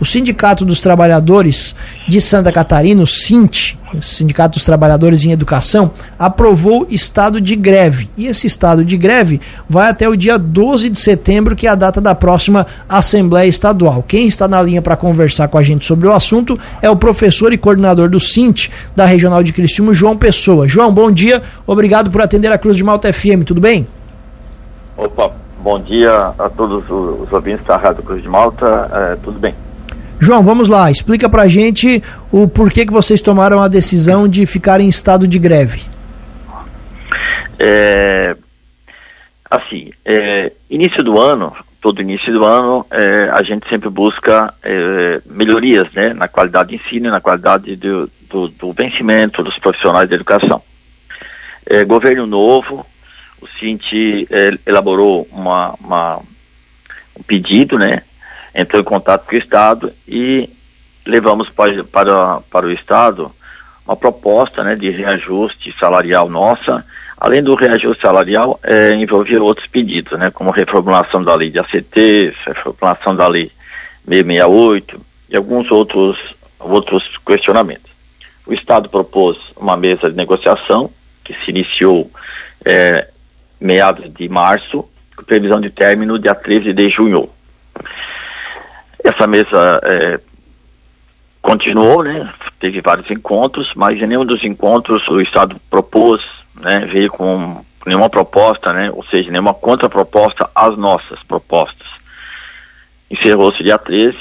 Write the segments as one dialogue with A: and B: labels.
A: O Sindicato dos Trabalhadores de Santa Catarina, o SINT, Sindicato dos Trabalhadores em Educação, aprovou estado de greve. E esse estado de greve vai até o dia 12 de setembro, que é a data da próxima Assembleia Estadual. Quem está na linha para conversar com a gente sobre o assunto é o professor e coordenador do SINT da Regional de Criciúma, João Pessoa. João, bom dia. Obrigado por atender a Cruz de Malta FM. Tudo bem?
B: Opa, bom dia a todos os ouvintes da Rádio Cruz de Malta. É, tudo bem?
A: João, vamos lá, explica pra gente o porquê que vocês tomaram a decisão de ficar em estado de greve.
B: É, assim, é, início do ano, todo início do ano, é, a gente sempre busca é, melhorias né, na qualidade de ensino na qualidade do, do, do vencimento dos profissionais da educação. É, governo novo, o Cinti é, elaborou uma, uma, um pedido, né, entrou em contato com o Estado e levamos para, para, para o Estado uma proposta né, de reajuste salarial nossa. Além do reajuste salarial, é, envolvia outros pedidos, né, como reformulação da lei de ACT, reformulação da lei 668 e alguns outros, outros questionamentos. O Estado propôs uma mesa de negociação que se iniciou é, meados de março, com previsão de término dia 13 de junho. Essa mesa é, continuou, né? Teve vários encontros, mas em nenhum dos encontros o Estado propôs, né? Veio com nenhuma proposta, né? Ou seja, nenhuma contraproposta às nossas propostas. Encerrou-se dia 13.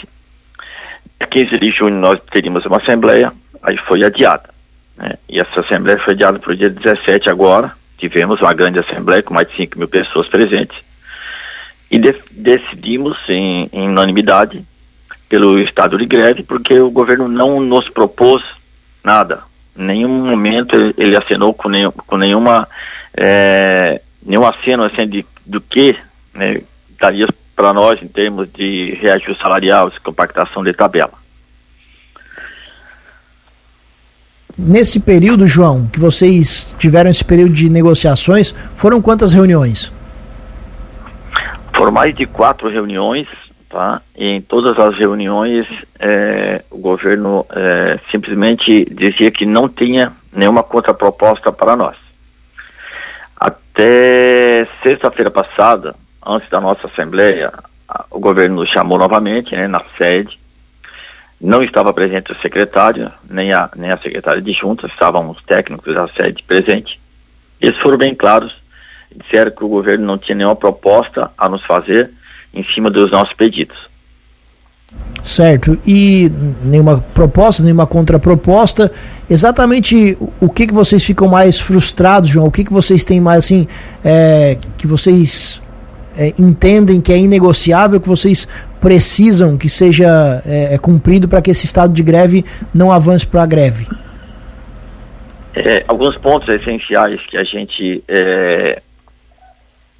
B: 15 de junho nós teríamos uma assembleia, aí foi adiada. Né? E essa assembleia foi adiada para o dia 17 agora. Tivemos uma grande assembleia com mais de 5 mil pessoas presentes e de decidimos em, em, unanimidade pelo estado de greve, porque o governo não nos propôs nada. Em nenhum momento ele acenou com, nenhum, com nenhuma é, nenhum aceno assim, de, do que né, daria para nós em termos de reajuste salarial, compactação de tabela.
A: Nesse período, João, que vocês tiveram esse período de negociações, foram quantas reuniões?
B: Foram mais de quatro reuniões, tá? E em todas as reuniões é, o governo é, simplesmente dizia que não tinha nenhuma contraproposta para nós. Até sexta-feira passada, antes da nossa assembleia, o governo nos chamou novamente, né, na sede. Não estava presente o secretário, nem a, nem a secretária de junta, estavam os técnicos da sede presentes. Eles foram bem claros disseram que o governo não tinha nenhuma proposta a nos fazer em cima dos nossos pedidos.
A: Certo. E nenhuma proposta, nenhuma contraproposta. Exatamente o que que vocês ficam mais frustrados, João? O que que vocês têm mais assim é, que vocês é, entendem que é inegociável, que vocês precisam que seja é, é cumprido para que esse estado de greve não avance para a greve?
B: É, alguns pontos essenciais que a gente é,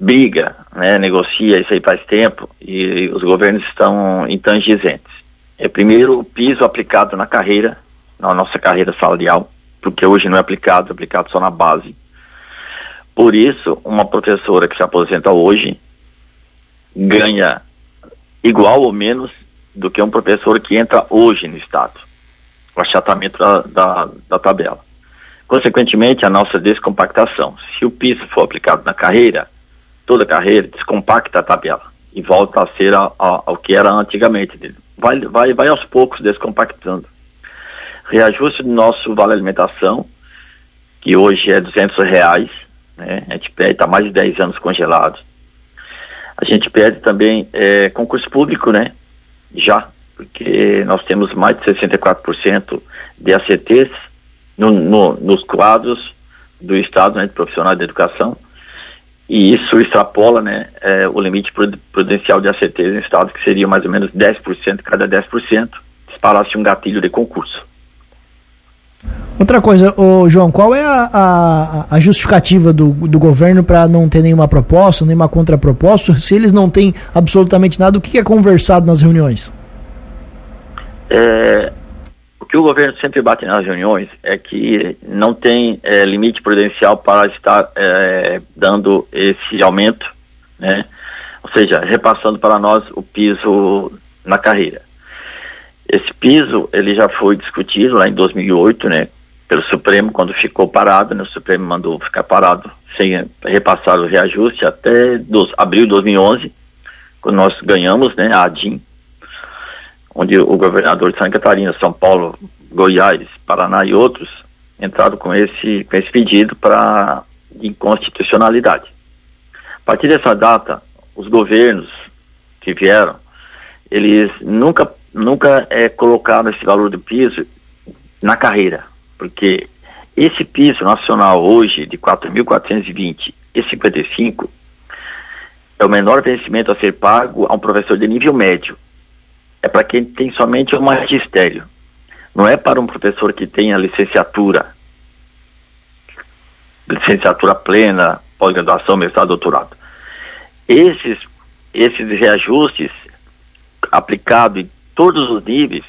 B: briga, né, negocia isso aí faz tempo e os governos estão intangentes. É primeiro o piso aplicado na carreira, na nossa carreira salarial, porque hoje não é aplicado, é aplicado só na base. Por isso, uma professora que se aposenta hoje ganha igual ou menos do que um professor que entra hoje no Estado. O achatamento da, da, da tabela. Consequentemente, a nossa descompactação. Se o piso for aplicado na carreira, toda a carreira, descompacta a tabela e volta a ser a, a, ao que era antigamente. Vai, vai, vai aos poucos descompactando. Reajuste do nosso vale alimentação, que hoje é 200 reais, né? a gente pede, está mais de 10 anos congelado. A gente pede também é, concurso público, né? Já, porque nós temos mais de 64% de ACTs no, no, nos quadros do Estado, né, de profissionais de educação, e isso extrapola né, é, o limite prudencial de ACTs em estado, que seria mais ou menos 10%, cada 10% disparasse um gatilho de concurso.
A: Outra coisa, ô João, qual é a, a, a justificativa do, do governo para não ter nenhuma proposta, nenhuma contraproposta? Se eles não têm absolutamente nada, o que é conversado nas reuniões?
B: É, que o governo sempre bate nas reuniões é que não tem é, limite prudencial para estar é, dando esse aumento, né? Ou seja, repassando para nós o piso na carreira. Esse piso, ele já foi discutido lá em 2008, né, pelo Supremo, quando ficou parado, né, o Supremo mandou ficar parado, sem repassar o reajuste até dos, abril de 2011, quando nós ganhamos, né, a ADIM, onde o governador de Santa Catarina, São Paulo, Goiás, Paraná e outros entraram com esse, com esse pedido para inconstitucionalidade. A partir dessa data, os governos que vieram, eles nunca, nunca é, colocaram esse valor do piso na carreira, porque esse piso nacional hoje de 4.420 e 55 é o menor vencimento a ser pago a um professor de nível médio. É para quem tem somente o magistério. Não é para um professor que tenha licenciatura, licenciatura plena, pós-graduação, mestrado, doutorado. Esses, esses reajustes aplicados em todos os níveis,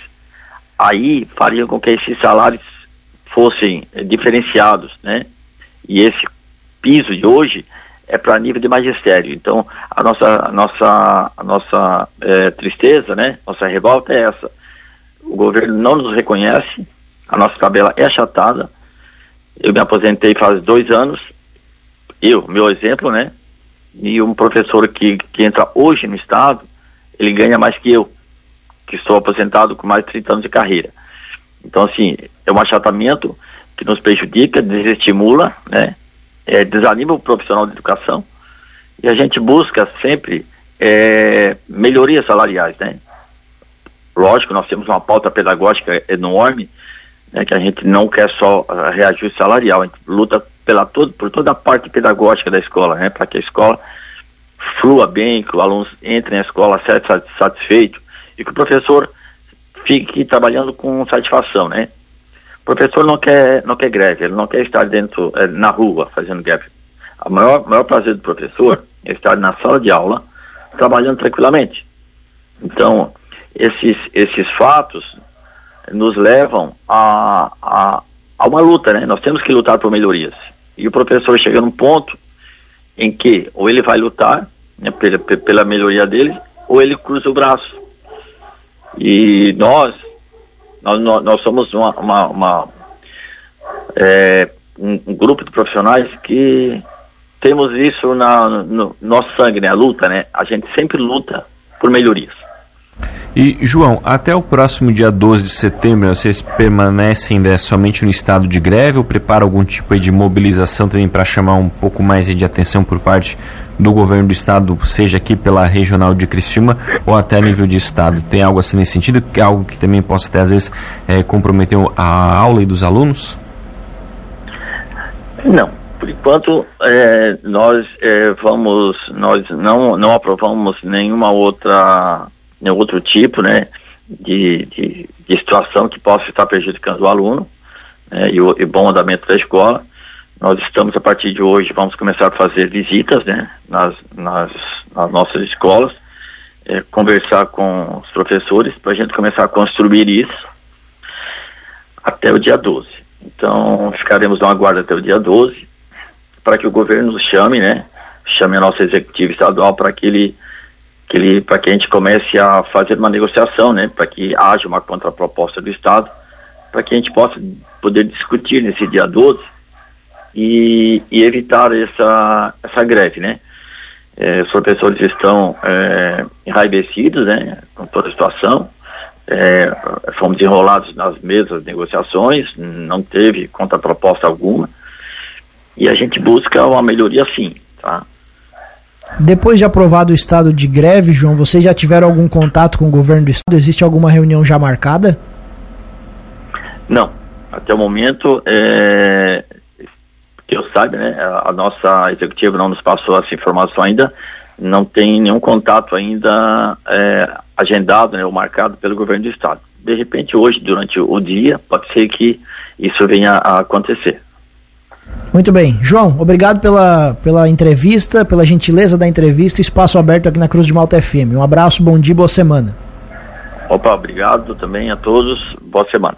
B: aí fariam com que esses salários fossem eh, diferenciados, né? E esse piso de hoje é para nível de magistério. Então, a nossa, a nossa, a nossa é, tristeza, né? Nossa revolta é essa. O governo não nos reconhece, a nossa tabela é achatada. Eu me aposentei faz dois anos, eu, meu exemplo, né? E um professor que, que entra hoje no Estado, ele ganha mais que eu, que estou aposentado com mais de 30 anos de carreira. Então, assim, é um achatamento que nos prejudica, desestimula, né? É, desanima o profissional de educação e a gente busca sempre é, melhorias salariais, né? Lógico, nós temos uma pauta pedagógica enorme, né, que a gente não quer só uh, reajuste salarial, a gente luta pela todo, por toda a parte pedagógica da escola, né, para que a escola flua bem, que o aluno entre na escola satisfeito e que o professor fique trabalhando com satisfação, né? Professor não quer, não quer greve, ele não quer estar dentro, é, na rua fazendo greve. O maior, maior prazer do professor é estar na sala de aula, trabalhando tranquilamente. Então, esses, esses fatos nos levam a, a, a uma luta, né? Nós temos que lutar por melhorias. E o professor chega num ponto em que ou ele vai lutar né, pela, pela melhoria dele, ou ele cruza o braço. E nós, nós, nós somos uma, uma, uma é, um, um, grupo de profissionais que temos isso na, no nosso sangue, né? A luta, né? A gente sempre luta por melhorias.
C: E, João, até o próximo dia 12 de setembro, vocês permanecem né, somente no estado de greve ou preparam algum tipo de mobilização também para chamar um pouco mais de atenção por parte do governo do estado, seja aqui pela regional de Criciúma ou até nível de estado? Tem algo assim nesse sentido? É algo que também possa até às vezes é, comprometer a aula e dos alunos?
B: Não. Por enquanto, é, nós é, vamos, nós não, não aprovamos nenhuma outra né, outro tipo né, de, de, de, situação que possa estar prejudicando o aluno né, e o e bom andamento da escola. Nós estamos, a partir de hoje, vamos começar a fazer visitas né, nas, nas, nas nossas escolas, é, conversar com os professores para a gente começar a construir isso até o dia 12. Então, ficaremos na guarda até o dia 12 para que o governo nos chame, né? Chame a nossa executiva estadual para que ele que para que a gente comece a fazer uma negociação, né, para que haja uma contraproposta do Estado, para que a gente possa poder discutir nesse dia 12 e, e evitar essa essa greve, né? É, os professores estão é, enraivecidos, né, com toda a situação. É, fomos enrolados nas mesas negociações, não teve contraproposta alguma. E a gente busca uma melhoria sim, tá?
A: Depois de aprovado o estado de greve, João, vocês já tiveram algum contato com o governo do estado? Existe alguma reunião já marcada?
B: Não. Até o momento, é, que eu saiba, né, a nossa executiva não nos passou essa informação ainda, não tem nenhum contato ainda é, agendado né, ou marcado pelo governo do estado. De repente, hoje, durante o dia, pode ser que isso venha a acontecer.
A: Muito bem. João, obrigado pela, pela entrevista, pela gentileza da entrevista. Espaço aberto aqui na Cruz de Malta FM. Um abraço, bom dia, boa semana.
B: Opa, obrigado também a todos. Boa semana.